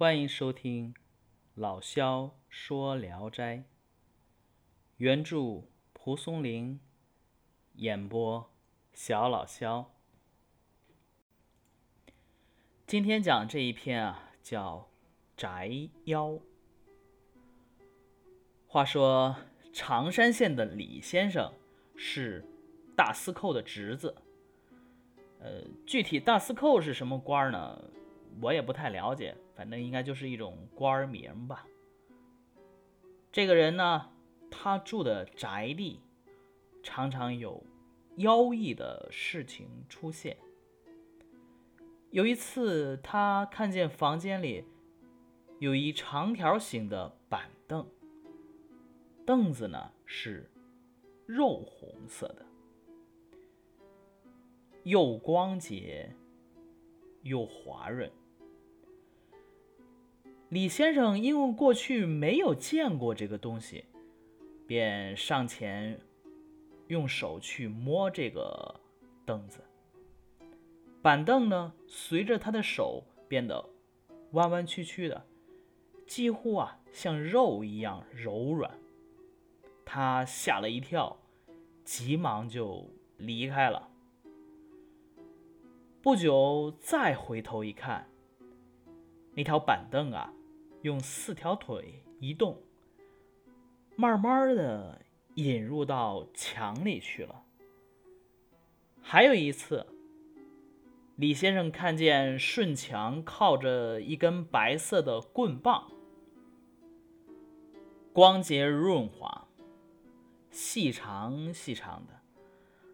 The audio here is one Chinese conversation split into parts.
欢迎收听老萧说《聊斋》，原著蒲松龄，演播小老萧。今天讲这一篇啊，叫《宅妖》。话说常山县的李先生是大司寇的侄子，呃，具体大司寇是什么官呢？我也不太了解，反正应该就是一种官名吧。这个人呢，他住的宅地常常有妖异的事情出现。有一次，他看见房间里有一长条形的板凳，凳子呢是肉红色的，又光洁又滑润。李先生因为过去没有见过这个东西，便上前用手去摸这个凳子。板凳呢，随着他的手变得弯弯曲曲的，几乎啊像肉一样柔软。他吓了一跳，急忙就离开了。不久再回头一看，那条板凳啊。用四条腿移动，慢慢的引入到墙里去了。还有一次，李先生看见顺墙靠着一根白色的棍棒，光洁润滑，细长细长的。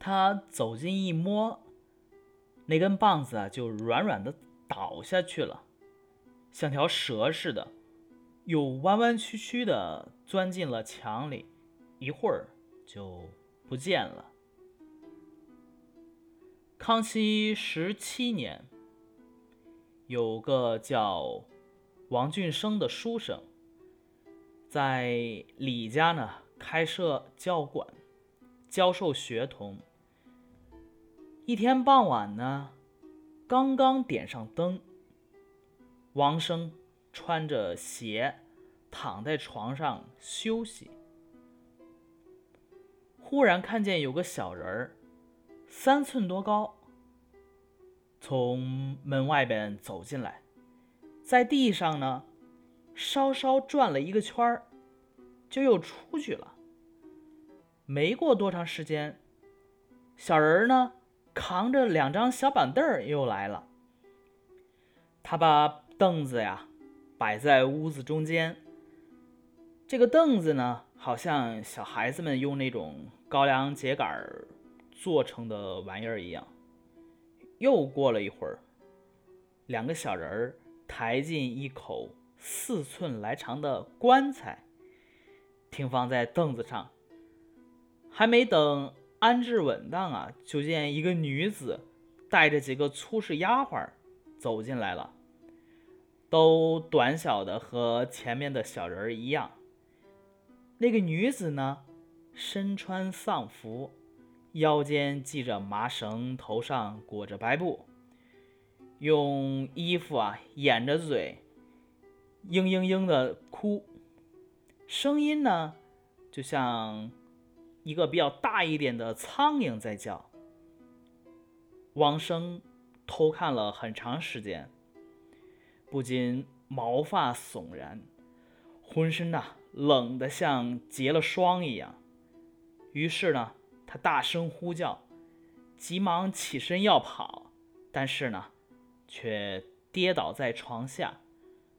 他走近一摸，那根棒子啊，就软软的倒下去了。像条蛇似的，又弯弯曲曲的钻进了墙里，一会儿就不见了。康熙十七年，有个叫王俊生的书生，在李家呢开设教馆，教授学童。一天傍晚呢，刚刚点上灯。王生穿着鞋躺在床上休息，忽然看见有个小人儿，三寸多高，从门外边走进来，在地上呢稍稍转了一个圈儿，就又出去了。没过多长时间，小人儿呢扛着两张小板凳儿又来了，他把。凳子呀，摆在屋子中间。这个凳子呢，好像小孩子们用那种高粱秸秆做成的玩意儿一样。又过了一会儿，两个小人儿抬进一口四寸来长的棺材，停放在凳子上。还没等安置稳当啊，就见一个女子带着几个粗使丫鬟走进来了。都短小的和前面的小人儿一样。那个女子呢，身穿丧服，腰间系着麻绳，头上裹着白布，用衣服啊掩着嘴，嘤嘤嘤的哭，声音呢就像一个比较大一点的苍蝇在叫。王生偷看了很长时间。不禁毛发悚然，浑身呐冷得像结了霜一样。于是呢，他大声呼叫，急忙起身要跑，但是呢，却跌倒在床下，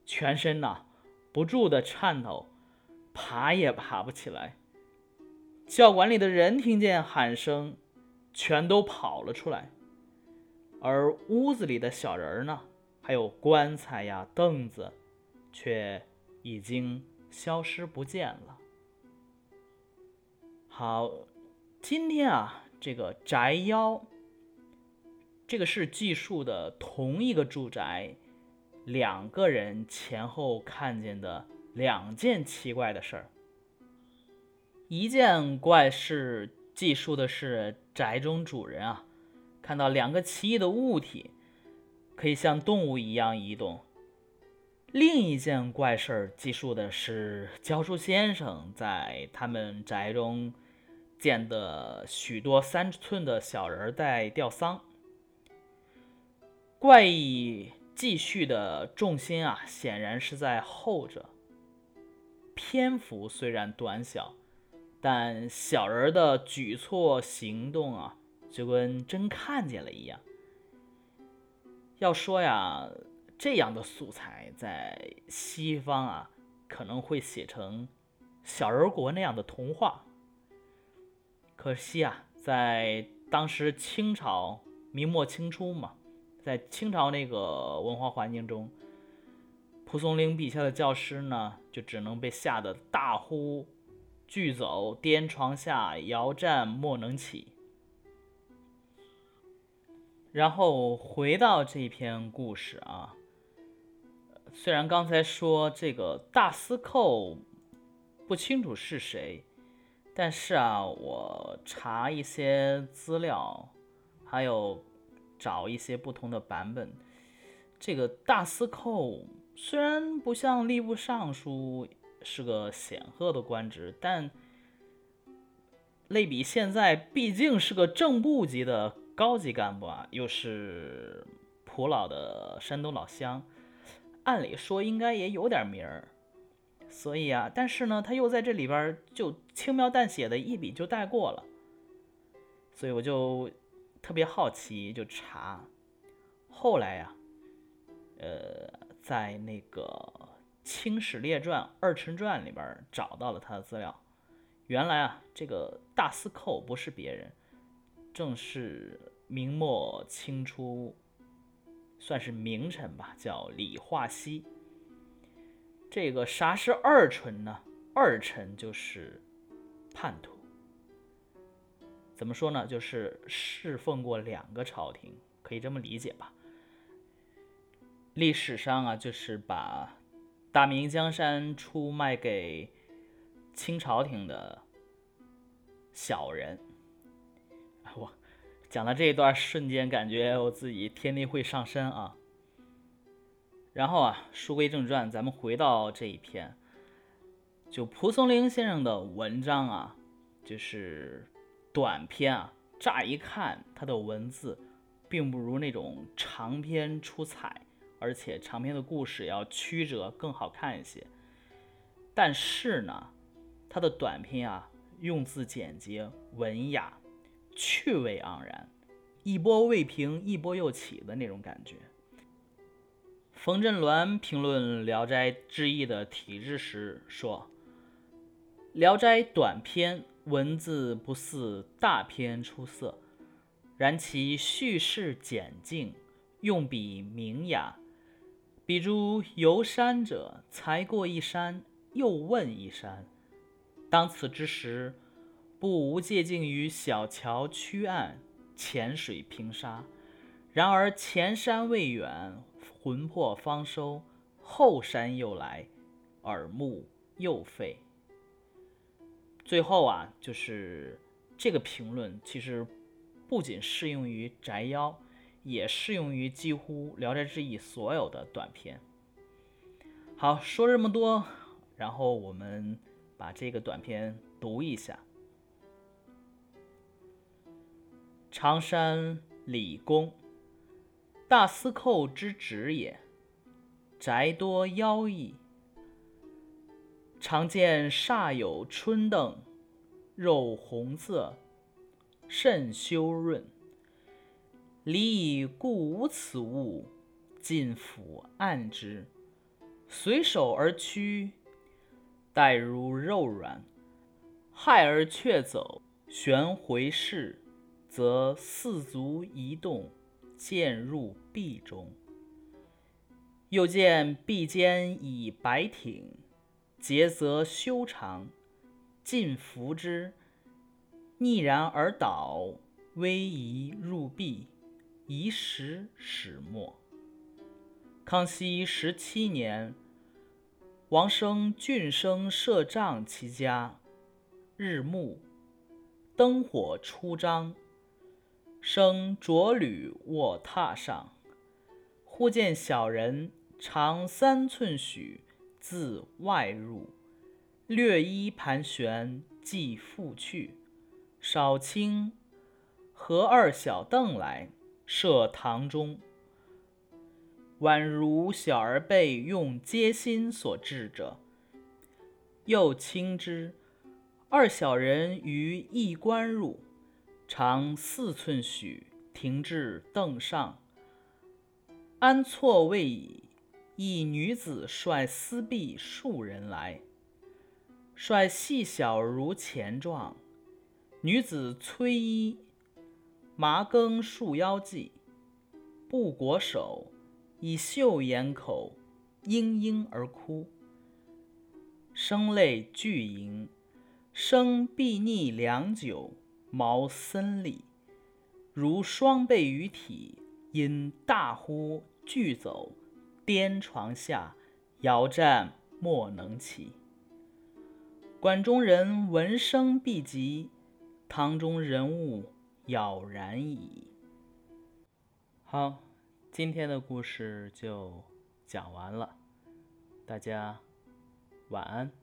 全身呐不住的颤抖，爬也爬不起来。教馆里的人听见喊声，全都跑了出来，而屋子里的小人呢？还有棺材呀、凳子，却已经消失不见了。好，今天啊，这个宅妖，这个是记述的同一个住宅，两个人前后看见的两件奇怪的事儿。一件怪事记述的是宅中主人啊，看到两个奇异的物体。可以像动物一样移动，另一件怪事儿，记述的是教书先生在他们宅中见的许多三寸的小人在吊丧。怪异记叙的重心啊，显然是在后者。篇幅虽然短小，但小人的举措行动啊，就跟真看见了一样。要说呀。这样的素材在西方啊，可能会写成小人国那样的童话。可惜啊，在当时清朝明末清初嘛，在清朝那个文化环境中，蒲松龄笔下的教师呢，就只能被吓得大呼巨走，颠床下，摇战莫能起。然后回到这篇故事啊。虽然刚才说这个大司寇不清楚是谁，但是啊，我查一些资料，还有找一些不同的版本，这个大司寇虽然不像吏部尚书是个显赫的官职，但类比现在，毕竟是个正部级的高级干部啊，又是普老的山东老乡。按理说应该也有点名儿，所以啊，但是呢，他又在这里边就轻描淡写的一笔就带过了，所以我就特别好奇，就查。后来呀，呃，在那个《清史列传》《二陈传》里边找到了他的资料。原来啊，这个大司寇不是别人，正是明末清初。算是名臣吧，叫李化熙。这个啥是二臣呢？二臣就是叛徒。怎么说呢？就是侍奉过两个朝廷，可以这么理解吧。历史上啊，就是把大明江山出卖给清朝廷的小人。讲到这一段，瞬间感觉我自己天地会上身啊。然后啊，书归正传，咱们回到这一篇，就蒲松龄先生的文章啊，就是短篇啊。乍一看，他的文字并不如那种长篇出彩，而且长篇的故事要曲折更好看一些。但是呢，他的短篇啊，用字简洁，文雅。趣味盎然，一波未平一波又起的那种感觉。冯振鸾评论《聊斋志异》的体制时说：“《聊斋》短篇文字不似大篇出色，然其叙事简净，用笔明雅。比如游山者，才过一山，又问一山。当此之时。”不无借镜于小桥曲岸、浅水平沙。然而前山未远，魂魄方收；后山又来，耳目又废。最后啊，就是这个评论，其实不仅适用于宅妖，也适用于几乎《聊斋志异》所有的短篇。好，说这么多，然后我们把这个短篇读一下。常山李公，大司寇之职也。宅多妖异，常见煞有春凳，肉红色，甚修润。离以故无此物，尽抚按之，随手而趋，待如肉软，害而却走，旋回视。则四足移动，渐入壁中。又见壁间以白挺，节则修长，尽扶之，逆然而倒，微移入壁，移时始没。康熙十七年，王生郡生设帐其家，日暮，灯火初张。生着履卧榻上，忽见小人长三寸许，自外入。略衣盘旋，即复去。少卿和二小凳来，设堂中。宛如小儿被用阶心所制者。又轻之，二小人于一关入，长四寸许，停至凳上。安错位矣，一女子率丝婢数人来。率细小如钱状，女子崔衣，麻更束腰髻，不裹手，以袖掩口，嘤嘤而哭，声泪俱盈，声必逆良久，毛森厉，如双倍于体，因大呼俱走，颠床下，摇战莫能起。馆中人闻声毕急，堂中人物杳然矣。好，今天的故事就讲完了，大家晚安。